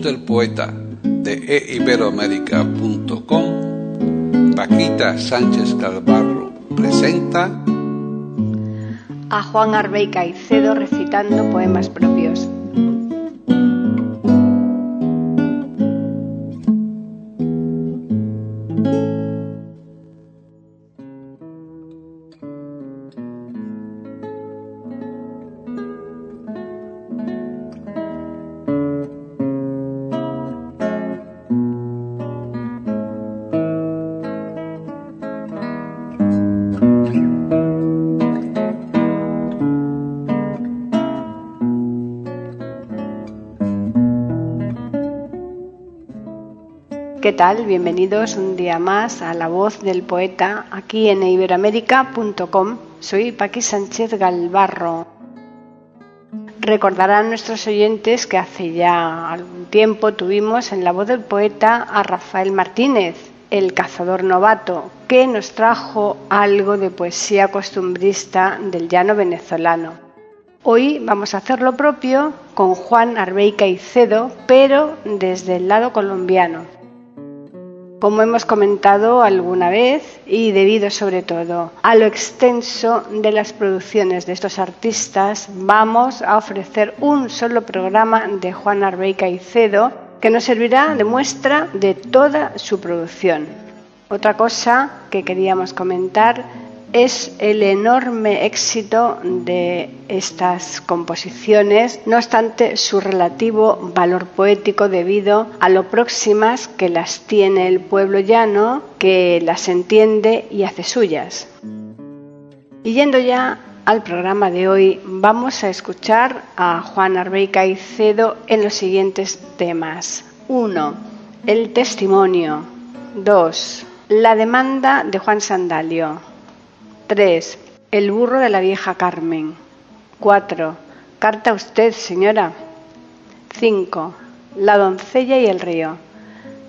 Del poeta de eiberoamérica.com, Paquita Sánchez Calvarro presenta a Juan Arbey Caicedo recitando poemas propios. ¿Qué tal? Bienvenidos un día más a La Voz del Poeta aquí en iberoamérica.com. Soy Paqui Sánchez Galvarro. Recordarán nuestros oyentes que hace ya algún tiempo tuvimos en La Voz del Poeta a Rafael Martínez, el cazador novato, que nos trajo algo de poesía costumbrista del llano venezolano. Hoy vamos a hacer lo propio con Juan Arbey Caicedo, pero desde el lado colombiano. Como hemos comentado alguna vez y debido sobre todo a lo extenso de las producciones de estos artistas, vamos a ofrecer un solo programa de Juan Arbey Caicedo que nos servirá de muestra de toda su producción. Otra cosa que queríamos comentar es el enorme éxito de estas composiciones, no obstante su relativo valor poético debido a lo próximas que las tiene el pueblo llano, que las entiende y hace suyas. Y yendo ya al programa de hoy, vamos a escuchar a Juan Arbey Caicedo en los siguientes temas. 1. El testimonio. 2. La demanda de Juan Sandalio. 3. El burro de la vieja Carmen. 4. Carta a usted, señora. 5. La doncella y el río.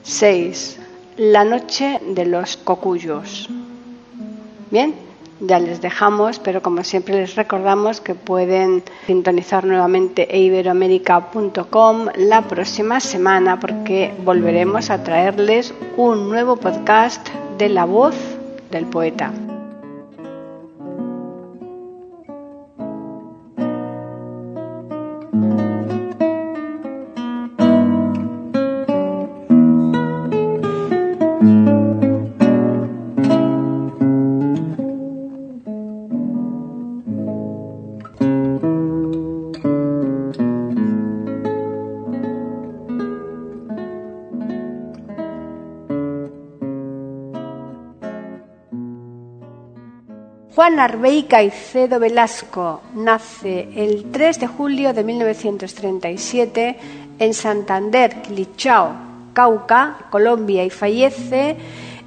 6. La noche de los cocuyos. Bien, ya les dejamos, pero como siempre les recordamos que pueden sintonizar nuevamente iberoamérica.com la próxima semana porque volveremos a traerles un nuevo podcast de la voz del poeta. Juan Arbey Caicedo Velasco nace el 3 de julio de 1937 en Santander, Quilichao, Cauca, Colombia y fallece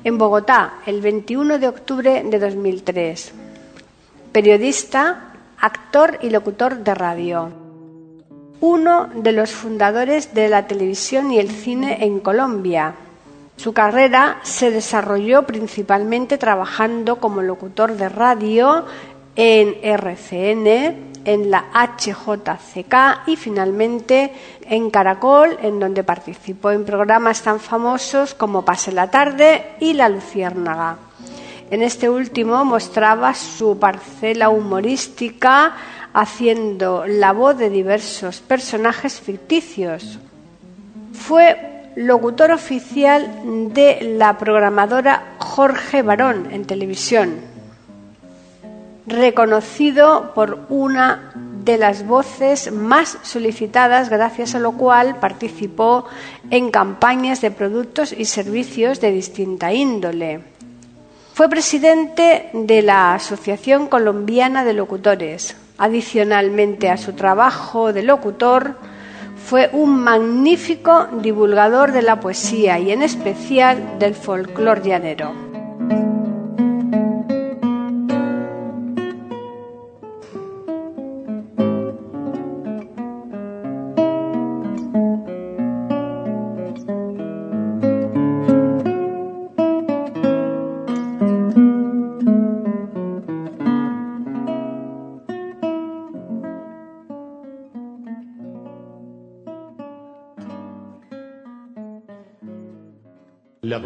en Bogotá el 21 de octubre de 2003. Periodista, actor y locutor de radio. Uno de los fundadores de la televisión y el cine en Colombia su carrera se desarrolló principalmente trabajando como locutor de radio en RCN, en la HJCK y finalmente en Caracol, en donde participó en programas tan famosos como Pase la tarde y La Luciérnaga. En este último mostraba su parcela humorística haciendo la voz de diversos personajes ficticios. Fue locutor oficial de la programadora Jorge Barón en televisión, reconocido por una de las voces más solicitadas, gracias a lo cual participó en campañas de productos y servicios de distinta índole. Fue presidente de la Asociación Colombiana de Locutores. Adicionalmente a su trabajo de locutor, fue un magnífico divulgador de la poesía y en especial del folclor llanero.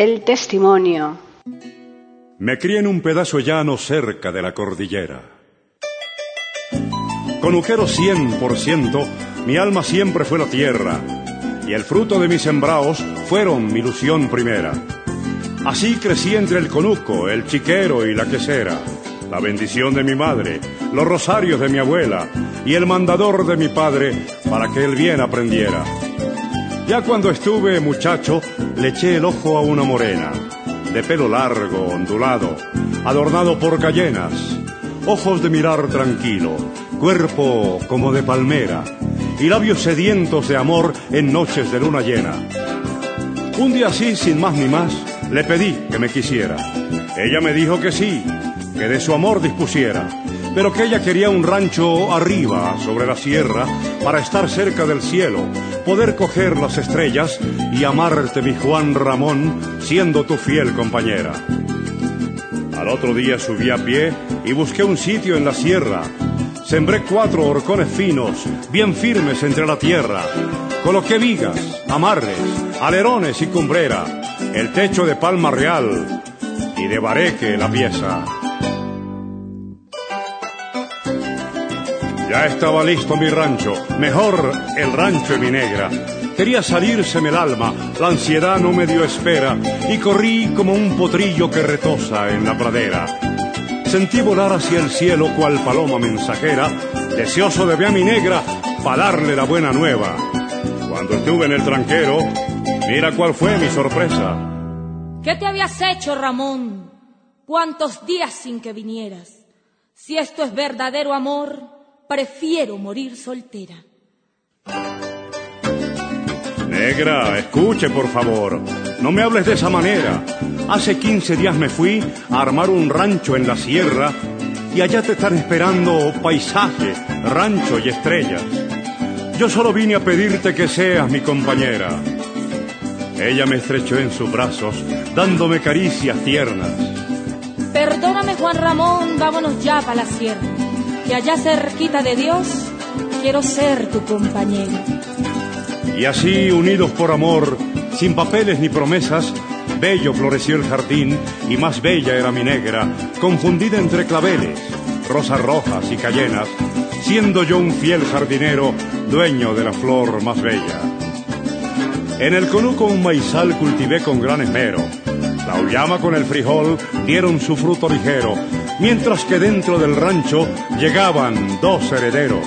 El testimonio. Me crié en un pedazo llano cerca de la cordillera. Por ciento, mi alma siempre fue la tierra, y el fruto de mis sembraos fueron mi ilusión primera. Así crecí entre el conuco, el chiquero y la quesera, la bendición de mi madre, los rosarios de mi abuela y el mandador de mi padre para que el bien aprendiera. Ya cuando estuve muchacho, le eché el ojo a una morena, de pelo largo, ondulado, adornado por cayenas, ojos de mirar tranquilo, cuerpo como de palmera, y labios sedientos de amor en noches de luna llena. Un día así, sin más ni más, le pedí que me quisiera. Ella me dijo que sí, que de su amor dispusiera, pero que ella quería un rancho arriba, sobre la sierra, para estar cerca del cielo, poder coger las estrellas y amarte, mi Juan Ramón, siendo tu fiel compañera. Al otro día subí a pie y busqué un sitio en la sierra. Sembré cuatro horcones finos, bien firmes entre la tierra. Coloqué vigas, amarres, alerones y cumbrera, el techo de palma real y de bareque la pieza. Ya estaba listo mi rancho, mejor el rancho de mi negra. Quería salírseme el alma, la ansiedad no me dio espera y corrí como un potrillo que retosa en la pradera. Sentí volar hacia el cielo cual paloma mensajera, deseoso de ver a mi negra para darle la buena nueva. Cuando estuve en el tranquero, mira cuál fue mi sorpresa. ¿Qué te habías hecho, Ramón? ¿Cuántos días sin que vinieras? Si esto es verdadero amor, prefiero morir soltera. Negra, escuche por favor, no me hables de esa manera. Hace 15 días me fui a armar un rancho en la sierra y allá te están esperando paisaje, rancho y estrellas. Yo solo vine a pedirte que seas mi compañera. Ella me estrechó en sus brazos, dándome caricias tiernas. Perdóname, Juan Ramón, vámonos ya para la sierra que allá cerquita de Dios quiero ser tu compañero. Y así, unidos por amor, sin papeles ni promesas, bello floreció el jardín y más bella era mi negra, confundida entre claveles, rosas rojas y cayenas, siendo yo un fiel jardinero, dueño de la flor más bella. En el conuco un maizal cultivé con gran esmero, la uyama con el frijol dieron su fruto ligero, mientras que dentro del rancho llegaban dos herederos.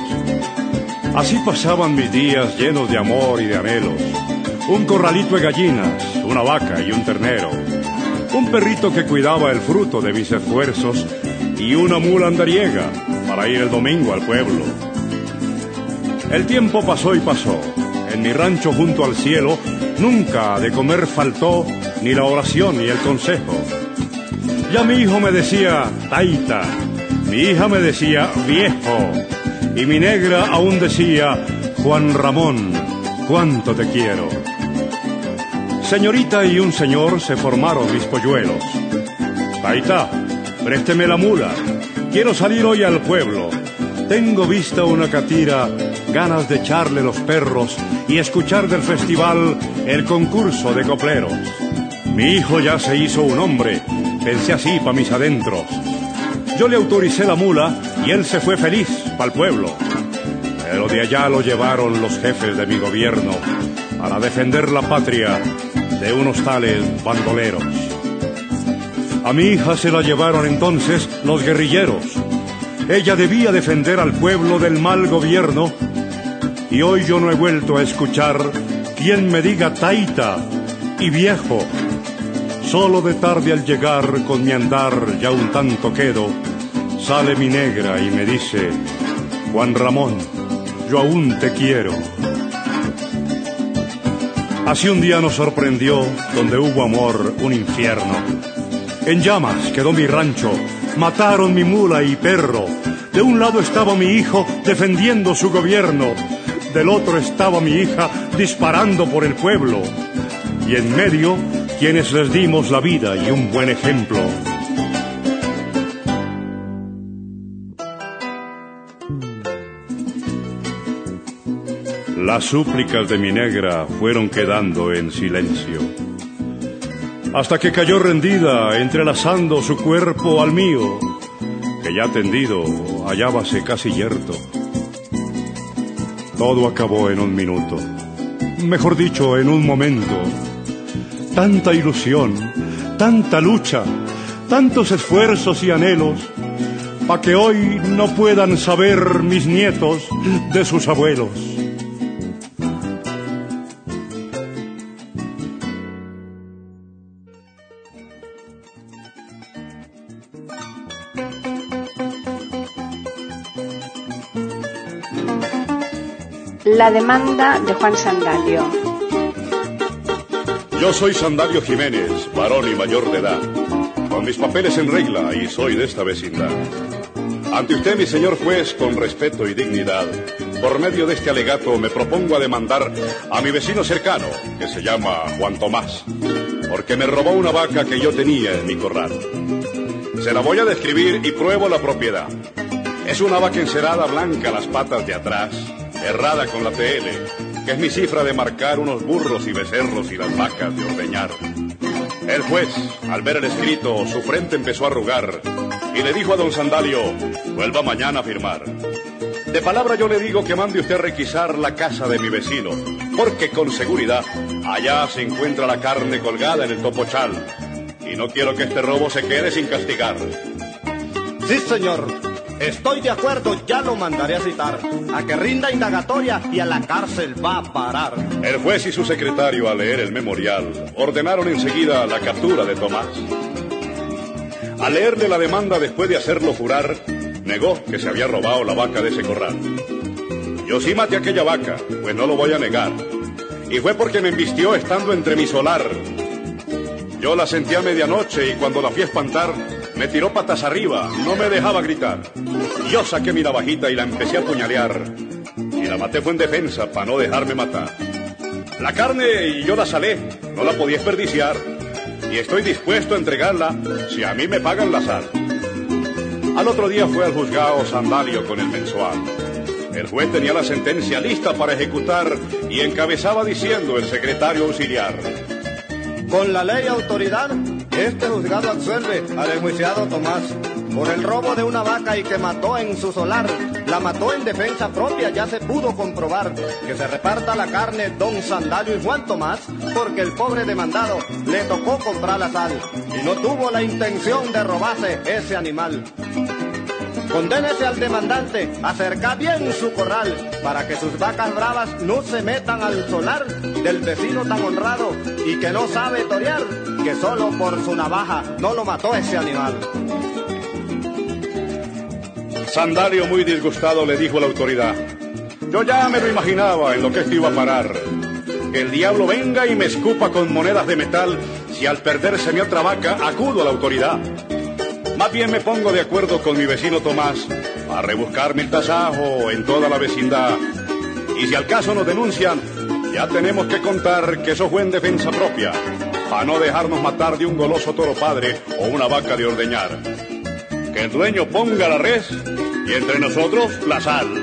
Así pasaban mis días llenos de amor y de anhelos. Un corralito de gallinas, una vaca y un ternero. Un perrito que cuidaba el fruto de mis esfuerzos y una mula andariega para ir el domingo al pueblo. El tiempo pasó y pasó. En mi rancho junto al cielo nunca de comer faltó ni la oración ni el consejo. Ya mi hijo me decía, Taita, mi hija me decía, viejo, y mi negra aún decía, Juan Ramón, cuánto te quiero. Señorita y un señor se formaron mis polluelos. Taita, présteme la mula. Quiero salir hoy al pueblo. Tengo vista una catira, ganas de echarle los perros y escuchar del festival el concurso de copleros. Mi hijo ya se hizo un hombre, pensé así pa' mis adentros. Yo le autoricé la mula y él se fue feliz pa'l pueblo. Pero de allá lo llevaron los jefes de mi gobierno para defender la patria de unos tales bandoleros. A mi hija se la llevaron entonces los guerrilleros. Ella debía defender al pueblo del mal gobierno y hoy yo no he vuelto a escuchar quien me diga taita y viejo. Solo de tarde al llegar con mi andar ya un tanto quedo, sale mi negra y me dice, Juan Ramón, yo aún te quiero. Así un día nos sorprendió, donde hubo amor, un infierno. En llamas quedó mi rancho, mataron mi mula y perro. De un lado estaba mi hijo defendiendo su gobierno, del otro estaba mi hija disparando por el pueblo. Y en medio, quienes les dimos la vida y un buen ejemplo. Las súplicas de mi negra fueron quedando en silencio, hasta que cayó rendida, entrelazando su cuerpo al mío, que ya tendido hallábase casi yerto. Todo acabó en un minuto, mejor dicho, en un momento. Tanta ilusión, tanta lucha, tantos esfuerzos y anhelos, para que hoy no puedan saber mis nietos de sus abuelos. La demanda de Juan Sandalio. Yo soy Sandalio Jiménez, varón y mayor de edad, con mis papeles en regla y soy de esta vecindad. Ante usted, mi señor juez, con respeto y dignidad, por medio de este alegato me propongo a demandar a mi vecino cercano, que se llama Juan Tomás, porque me robó una vaca que yo tenía en mi corral. Se la voy a describir y pruebo la propiedad. Es una vaca encerada blanca las patas de atrás, errada con la TL, que es mi cifra de marcar unos burros y becerros y las vacas de ordeñar. El juez, al ver el escrito, su frente empezó a arrugar y le dijo a don Sandalio, vuelva mañana a firmar. De palabra yo le digo que mande usted a requisar la casa de mi vecino, porque con seguridad allá se encuentra la carne colgada en el topochal y no quiero que este robo se quede sin castigar. Sí, señor. Estoy de acuerdo, ya lo mandaré a citar, a que rinda indagatoria y a la cárcel va a parar. El juez y su secretario, al leer el memorial, ordenaron enseguida la captura de Tomás. Al leerle la demanda después de hacerlo jurar, negó que se había robado la vaca de ese corral. Yo sí maté aquella vaca, pues no lo voy a negar. Y fue porque me embistió estando entre mi solar. Yo la sentí a medianoche y cuando la fui a espantar, me tiró patas arriba, no me dejaba gritar. Yo saqué mi navajita y la empecé a puñalear. Y la maté fue en defensa para no dejarme matar. La carne y yo la salé, no la podía desperdiciar. Y estoy dispuesto a entregarla si a mí me pagan la sal. Al otro día fue al juzgado Sandalio con el mensual. El juez tenía la sentencia lista para ejecutar y encabezaba diciendo el secretario auxiliar. Con la ley autoridad, este juzgado absuelve al enjuiciado Tomás por el robo de una vaca y que mató en su solar. La mató en defensa propia, ya se pudo comprobar. Que se reparta la carne don Sandalio y Juan Tomás, porque el pobre demandado le tocó comprar la sal y no tuvo la intención de robarse ese animal. Condénese al demandante, acerca bien su corral, para que sus vacas bravas no se metan al solar del vecino tan honrado y que no sabe torear, que solo por su navaja no lo mató ese animal. Sandalio, muy disgustado, le dijo a la autoridad, yo ya me lo imaginaba en lo que esto iba a parar. Que el diablo venga y me escupa con monedas de metal si al perderse mi otra vaca acudo a la autoridad. Más bien me pongo de acuerdo con mi vecino Tomás a rebuscarme el tasajo en toda la vecindad. Y si al caso nos denuncian, ya tenemos que contar que eso fue en defensa propia, para no dejarnos matar de un goloso toro padre o una vaca de ordeñar. que el dueño ponga la res y entre nosotros la sal.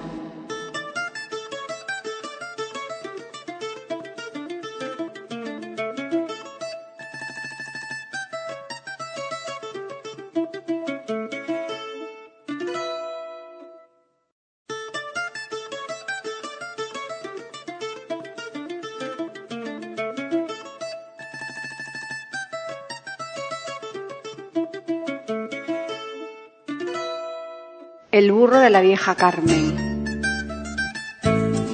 la vieja Carmen.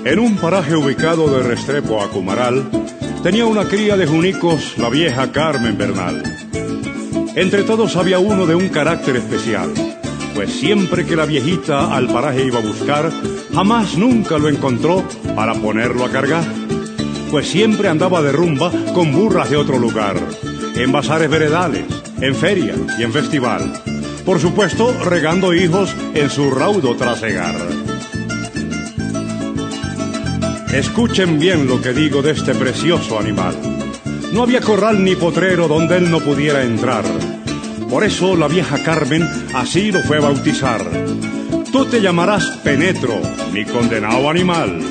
En un paraje ubicado de Restrepo a Cumaral, tenía una cría de junicos la vieja Carmen Bernal. Entre todos había uno de un carácter especial, pues siempre que la viejita al paraje iba a buscar, jamás nunca lo encontró para ponerlo a cargar, pues siempre andaba de rumba con burras de otro lugar, en bazares veredales, en feria y en festival. Por supuesto, regando hijos en su raudo trasegar. Escuchen bien lo que digo de este precioso animal. No había corral ni potrero donde él no pudiera entrar. Por eso la vieja Carmen así lo fue a bautizar. Tú te llamarás Penetro, mi condenado animal.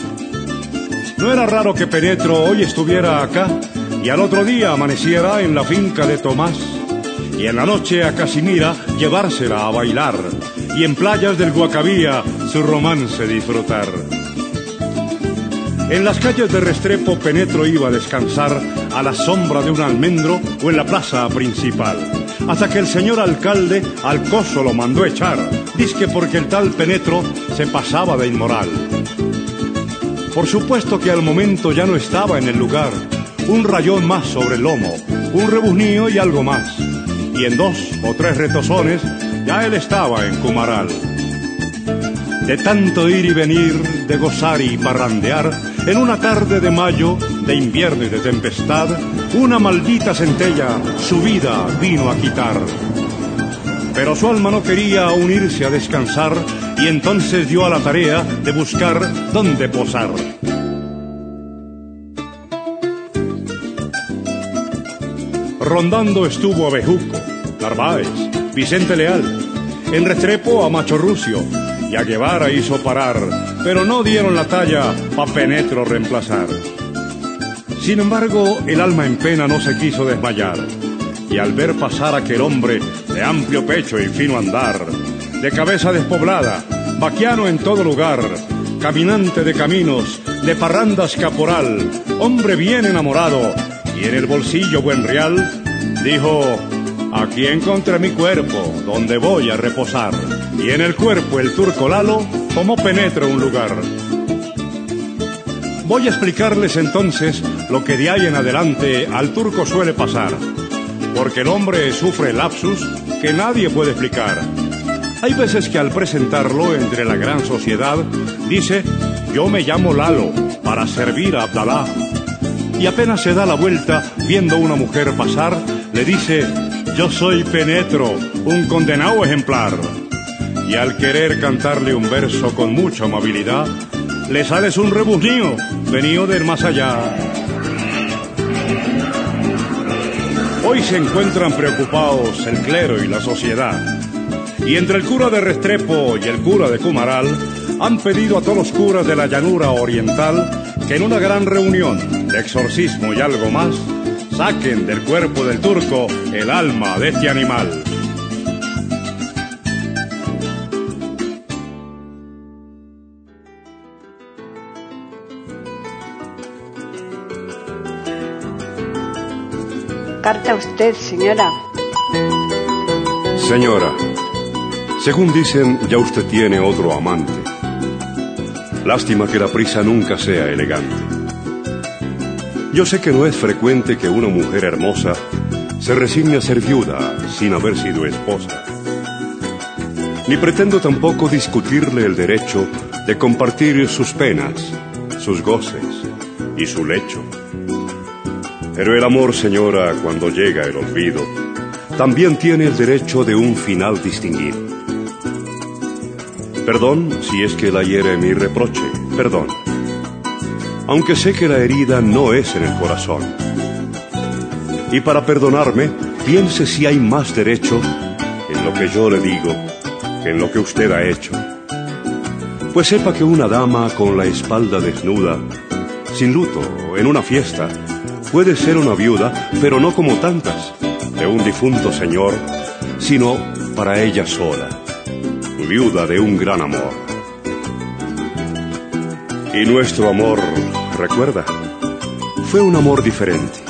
No era raro que Penetro hoy estuviera acá y al otro día amaneciera en la finca de Tomás y en la noche a Casimira llevársela a bailar y en playas del Guacabía su romance disfrutar. En las calles de Restrepo Penetro iba a descansar a la sombra de un almendro o en la plaza principal, hasta que el señor alcalde al coso lo mandó echar, disque porque el tal Penetro se pasaba de inmoral. Por supuesto que al momento ya no estaba en el lugar, un rayón más sobre el lomo, un rebuznío y algo más y en dos o tres retozones ya él estaba en Cumaral. De tanto ir y venir, de gozar y parrandear, en una tarde de mayo, de invierno y de tempestad, una maldita centella su vida vino a quitar. Pero su alma no quería unirse a descansar y entonces dio a la tarea de buscar dónde posar. Rondando estuvo a Bejuco, Narváez, Vicente Leal, en Restrepo a Macho Rucio y a Guevara hizo parar, pero no dieron la talla pa' Penetro reemplazar. Sin embargo, el alma en pena no se quiso desmayar, y al ver pasar aquel hombre de amplio pecho y fino andar, de cabeza despoblada, vaquiano en todo lugar, caminante de caminos, de parrandas caporal, hombre bien enamorado, y en el bolsillo buen real, dijo, aquí encontré mi cuerpo, donde voy a reposar, y en el cuerpo el turco Lalo, como penetra un lugar. Voy a explicarles entonces lo que de ahí en adelante al turco suele pasar, porque el hombre sufre lapsus que nadie puede explicar. Hay veces que al presentarlo entre la gran sociedad dice, yo me llamo Lalo para servir a Abdalá. Y apenas se da la vuelta viendo una mujer pasar, le dice, yo soy Penetro, un condenado ejemplar. Y al querer cantarle un verso con mucha amabilidad, le sales un rebuznío venido del más allá. Hoy se encuentran preocupados el clero y la sociedad. Y entre el cura de Restrepo y el cura de Cumaral han pedido a todos los curas de la llanura oriental que en una gran reunión de exorcismo y algo más saquen del cuerpo del turco el alma de este animal. Carta a usted, señora. Señora, según dicen, ya usted tiene otro amante. Lástima que la prisa nunca sea elegante. Yo sé que no es frecuente que una mujer hermosa se resigne a ser viuda sin haber sido esposa. Ni pretendo tampoco discutirle el derecho de compartir sus penas, sus goces y su lecho. Pero el amor, señora, cuando llega el olvido, también tiene el derecho de un final distinguido. Perdón si es que la hiere mi reproche, perdón. Aunque sé que la herida no es en el corazón. Y para perdonarme, piense si hay más derecho en lo que yo le digo que en lo que usted ha hecho. Pues sepa que una dama con la espalda desnuda, sin luto, en una fiesta, puede ser una viuda, pero no como tantas, de un difunto señor, sino para ella sola, viuda de un gran amor. Y nuestro amor, recuerda, fue un amor diferente.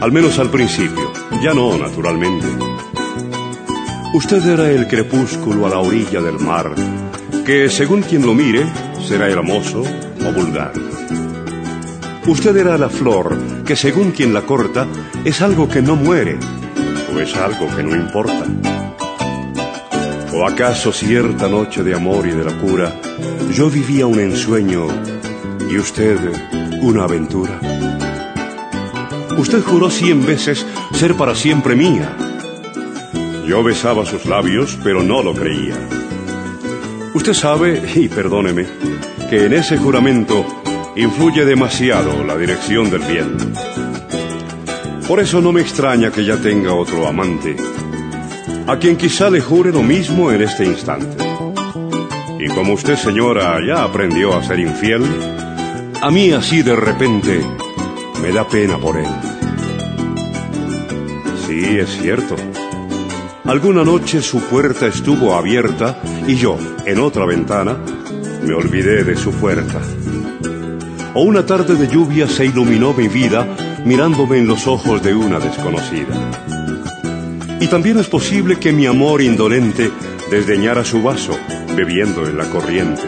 Al menos al principio, ya no naturalmente. Usted era el crepúsculo a la orilla del mar, que según quien lo mire, será hermoso o vulgar. Usted era la flor, que según quien la corta, es algo que no muere, o es algo que no importa. ¿O acaso cierta noche de amor y de locura, yo vivía un ensueño y usted una aventura? Usted juró cien veces ser para siempre mía. Yo besaba sus labios, pero no lo creía. Usted sabe, y perdóneme, que en ese juramento influye demasiado la dirección del viento. Por eso no me extraña que ya tenga otro amante, a quien quizá le jure lo mismo en este instante. Y como usted, señora, ya aprendió a ser infiel, a mí así de repente me da pena por él. Sí, es cierto. Alguna noche su puerta estuvo abierta y yo, en otra ventana, me olvidé de su puerta. O una tarde de lluvia se iluminó mi vida mirándome en los ojos de una desconocida. Y también es posible que mi amor indolente desdeñara su vaso, bebiendo en la corriente.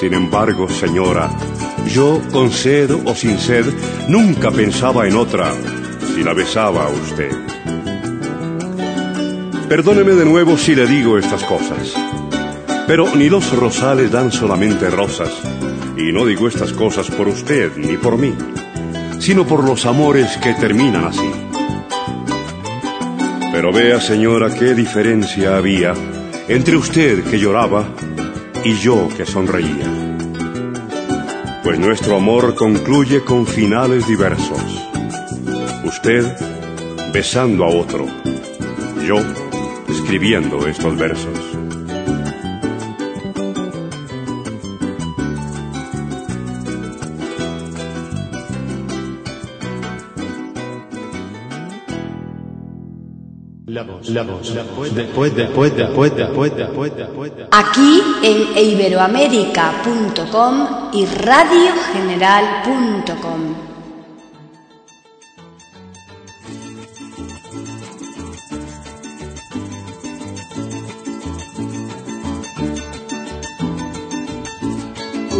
Sin embargo, señora, yo, con sed o sin sed, nunca pensaba en otra si la besaba a usted. Perdóneme de nuevo si le digo estas cosas. Pero ni los rosales dan solamente rosas. Y no digo estas cosas por usted ni por mí, sino por los amores que terminan así. Pero vea, señora, qué diferencia había entre usted que lloraba y yo que sonreía. Pues nuestro amor concluye con finales diversos. Usted besando a otro, yo escribiendo estos versos. Aquí en iberoamérica.com y radiogeneral.com.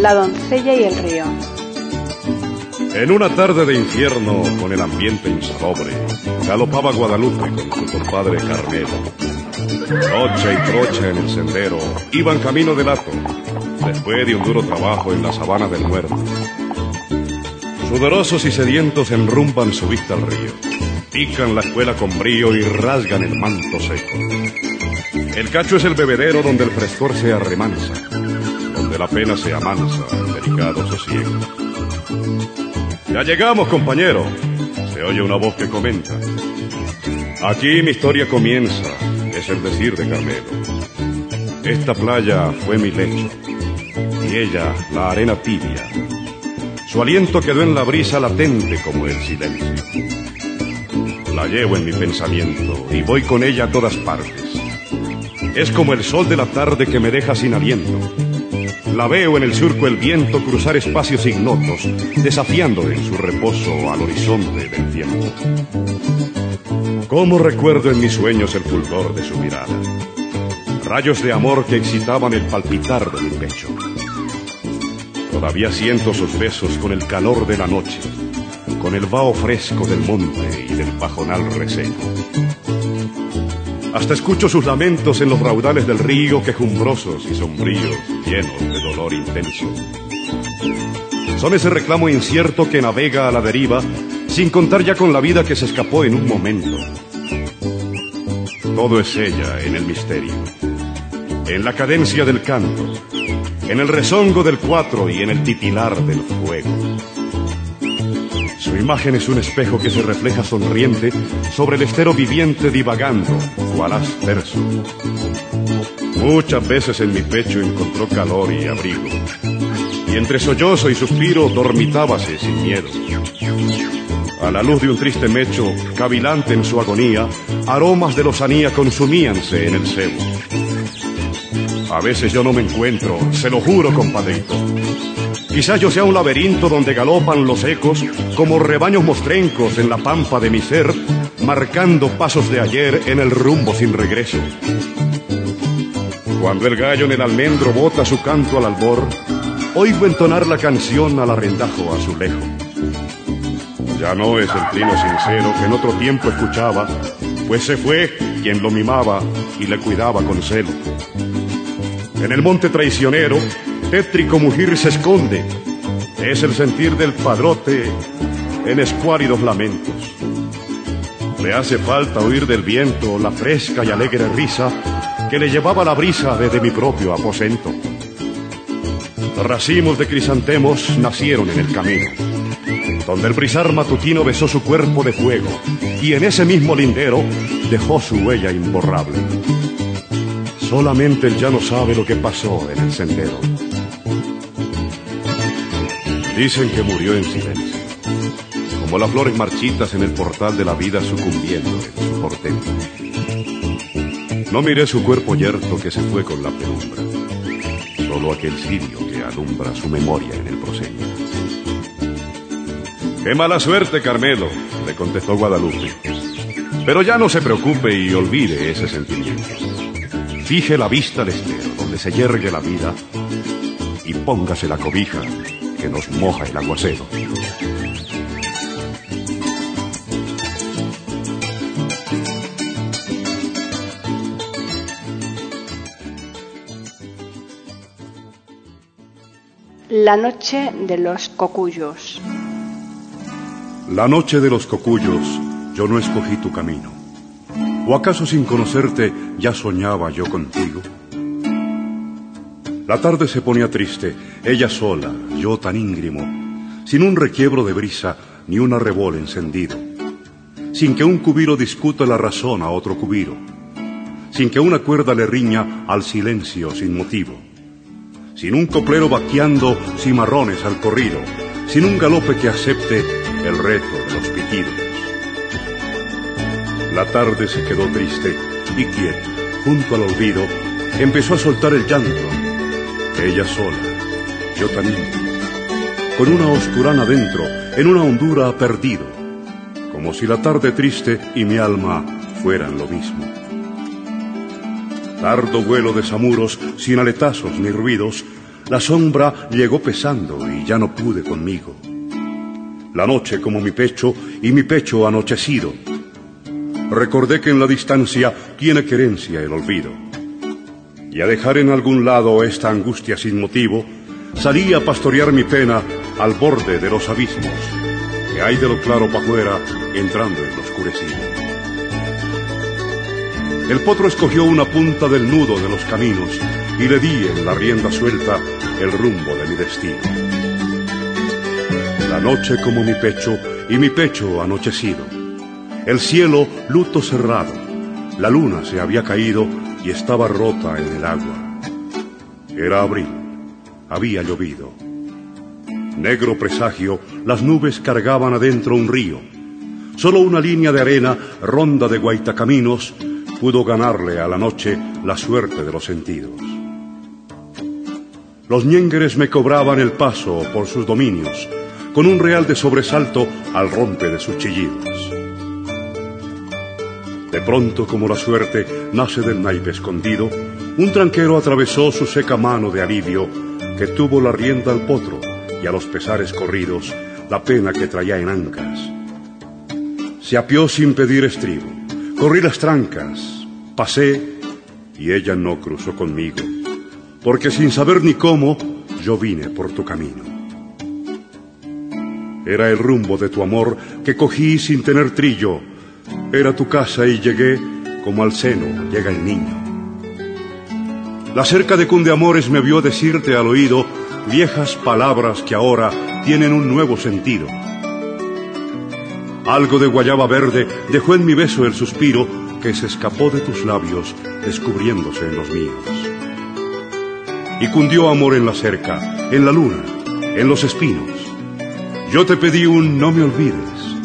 La doncella y el río. En una tarde de infierno, con el ambiente insalobre, galopaba Guadalupe con su compadre Carmelo. Trocha y trocha en el sendero, iban camino del hato, después de un duro trabajo en la sabana del muerto. Sudorosos y sedientos enrumban su vista al río, pican la escuela con brío y rasgan el manto seco. El cacho es el bebedero donde el frescor se arremansa, donde la pena se amansa, en delicado sosiego. Ya llegamos, compañero. Se oye una voz que comenta. Aquí mi historia comienza, es el decir de Carmelo. Esta playa fue mi lecho, y ella la arena tibia. Su aliento quedó en la brisa latente como el silencio. La llevo en mi pensamiento y voy con ella a todas partes. Es como el sol de la tarde que me deja sin aliento. La veo en el surco el viento cruzar espacios ignotos, desafiando en su reposo al horizonte del tiempo. ¿Cómo recuerdo en mis sueños el fulgor de su mirada? Rayos de amor que excitaban el palpitar de mi pecho. Todavía siento sus besos con el calor de la noche, con el vaho fresco del monte y del pajonal reseco. Hasta escucho sus lamentos en los raudales del río quejumbrosos y sombríos, llenos de dolor intenso. Son ese reclamo incierto que navega a la deriva, sin contar ya con la vida que se escapó en un momento. Todo es ella en el misterio, en la cadencia del canto, en el rezongo del cuatro y en el titilar del fuego. Su imagen es un espejo que se refleja sonriente sobre el estero viviente divagando, cual asperso. Muchas veces en mi pecho encontró calor y abrigo, y entre sollozo y suspiro dormitábase sin miedo. A la luz de un triste mecho, cavilante en su agonía, aromas de lozanía consumíanse en el cebo. A veces yo no me encuentro, se lo juro, compadrito. Quizás yo sea un laberinto donde galopan los ecos como rebaños mostrencos en la pampa de mi ser, marcando pasos de ayer en el rumbo sin regreso. Cuando el gallo en el almendro bota su canto al albor, oigo entonar la canción al arrendajo azulejo. Ya no es el trino sincero que en otro tiempo escuchaba, pues se fue quien lo mimaba y le cuidaba con celo. En el monte traicionero, tétrico mugir se esconde. Es el sentir del padrote en escuálidos lamentos. Le hace falta oír del viento la fresca y alegre risa que le llevaba la brisa desde mi propio aposento. Racimos de crisantemos nacieron en el camino, donde el brisar matutino besó su cuerpo de fuego y en ese mismo lindero dejó su huella imborrable. Solamente él ya no sabe lo que pasó en el sendero. Dicen que murió en silencio, como las flores marchitas en el portal de la vida sucumbiendo en su portento. No miré su cuerpo yerto que se fue con la penumbra, solo aquel cirio que alumbra su memoria en el proscenio. Qué mala suerte, Carmelo, le contestó Guadalupe. Pero ya no se preocupe y olvide ese sentimiento. Fije la vista al estero donde se yergue la vida y póngase la cobija que nos moja el aguacero. La noche de los cocuyos. La noche de los cocuyos, yo no escogí tu camino. ¿O acaso sin conocerte ya soñaba yo contigo? La tarde se ponía triste, ella sola, yo tan íngrimo, sin un requiebro de brisa ni un arrebol encendido, sin que un cubiro discuta la razón a otro cubiro, sin que una cuerda le riña al silencio sin motivo, sin un coplero vaqueando cimarrones al corrido, sin un galope que acepte el reto de los pitidos. La tarde se quedó triste y quieta, junto al olvido, empezó a soltar el llanto. Ella sola, yo también, con una oscurana dentro, en una hondura perdido, como si la tarde triste y mi alma fueran lo mismo. Tardo vuelo de samuros, sin aletazos ni ruidos, la sombra llegó pesando y ya no pude conmigo. La noche como mi pecho y mi pecho anochecido. Recordé que en la distancia tiene querencia el olvido. Y a dejar en algún lado esta angustia sin motivo, salí a pastorear mi pena al borde de los abismos, que hay de lo claro para afuera entrando en lo oscurecido. El potro escogió una punta del nudo de los caminos y le di en la rienda suelta el rumbo de mi destino. La noche como mi pecho y mi pecho anochecido. El cielo luto cerrado. La luna se había caído y estaba rota en el agua. Era abril. Había llovido. Negro presagio, las nubes cargaban adentro un río. Solo una línea de arena, ronda de guaitacaminos, pudo ganarle a la noche la suerte de los sentidos. Los ñengueres me cobraban el paso por sus dominios, con un real de sobresalto al rompe de sus chillidos. De pronto, como la suerte nace del naipe escondido, un tranquero atravesó su seca mano de alivio, que tuvo la rienda al potro y a los pesares corridos la pena que traía en ancas. Se apió sin pedir estribo, corrí las trancas, pasé y ella no cruzó conmigo, porque sin saber ni cómo yo vine por tu camino. Era el rumbo de tu amor que cogí sin tener trillo. Era tu casa y llegué como al seno llega el niño. La cerca de Cundeamores me vio decirte al oído viejas palabras que ahora tienen un nuevo sentido. Algo de guayaba verde dejó en mi beso el suspiro que se escapó de tus labios descubriéndose en los míos. Y cundió amor en la cerca, en la luna, en los espinos. Yo te pedí un no me olvides,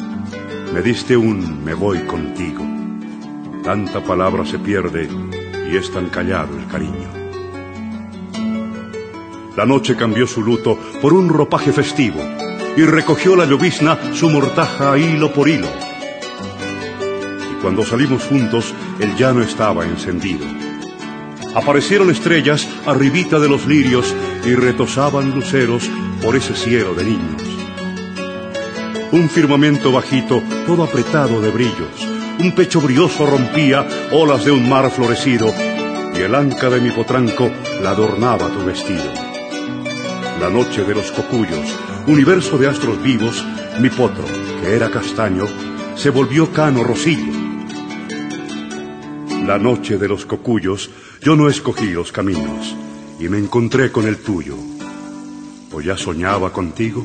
me diste un me voy contigo. Tanta palabra se pierde y es tan callado el cariño. La noche cambió su luto por un ropaje festivo y recogió la llovizna su mortaja hilo por hilo. Y cuando salimos juntos, el llano estaba encendido. Aparecieron estrellas arribita de los lirios y retosaban luceros por ese cielo de niños. Un firmamento bajito, todo apretado de brillos, un pecho brioso rompía olas de un mar florecido y el anca de mi potranco la adornaba tu vestido la noche de los cocuyos, universo de astros vivos, mi potro, que era castaño, se volvió cano rosillo. La noche de los cocuyos, yo no escogí los caminos y me encontré con el tuyo. ¿O ya soñaba contigo?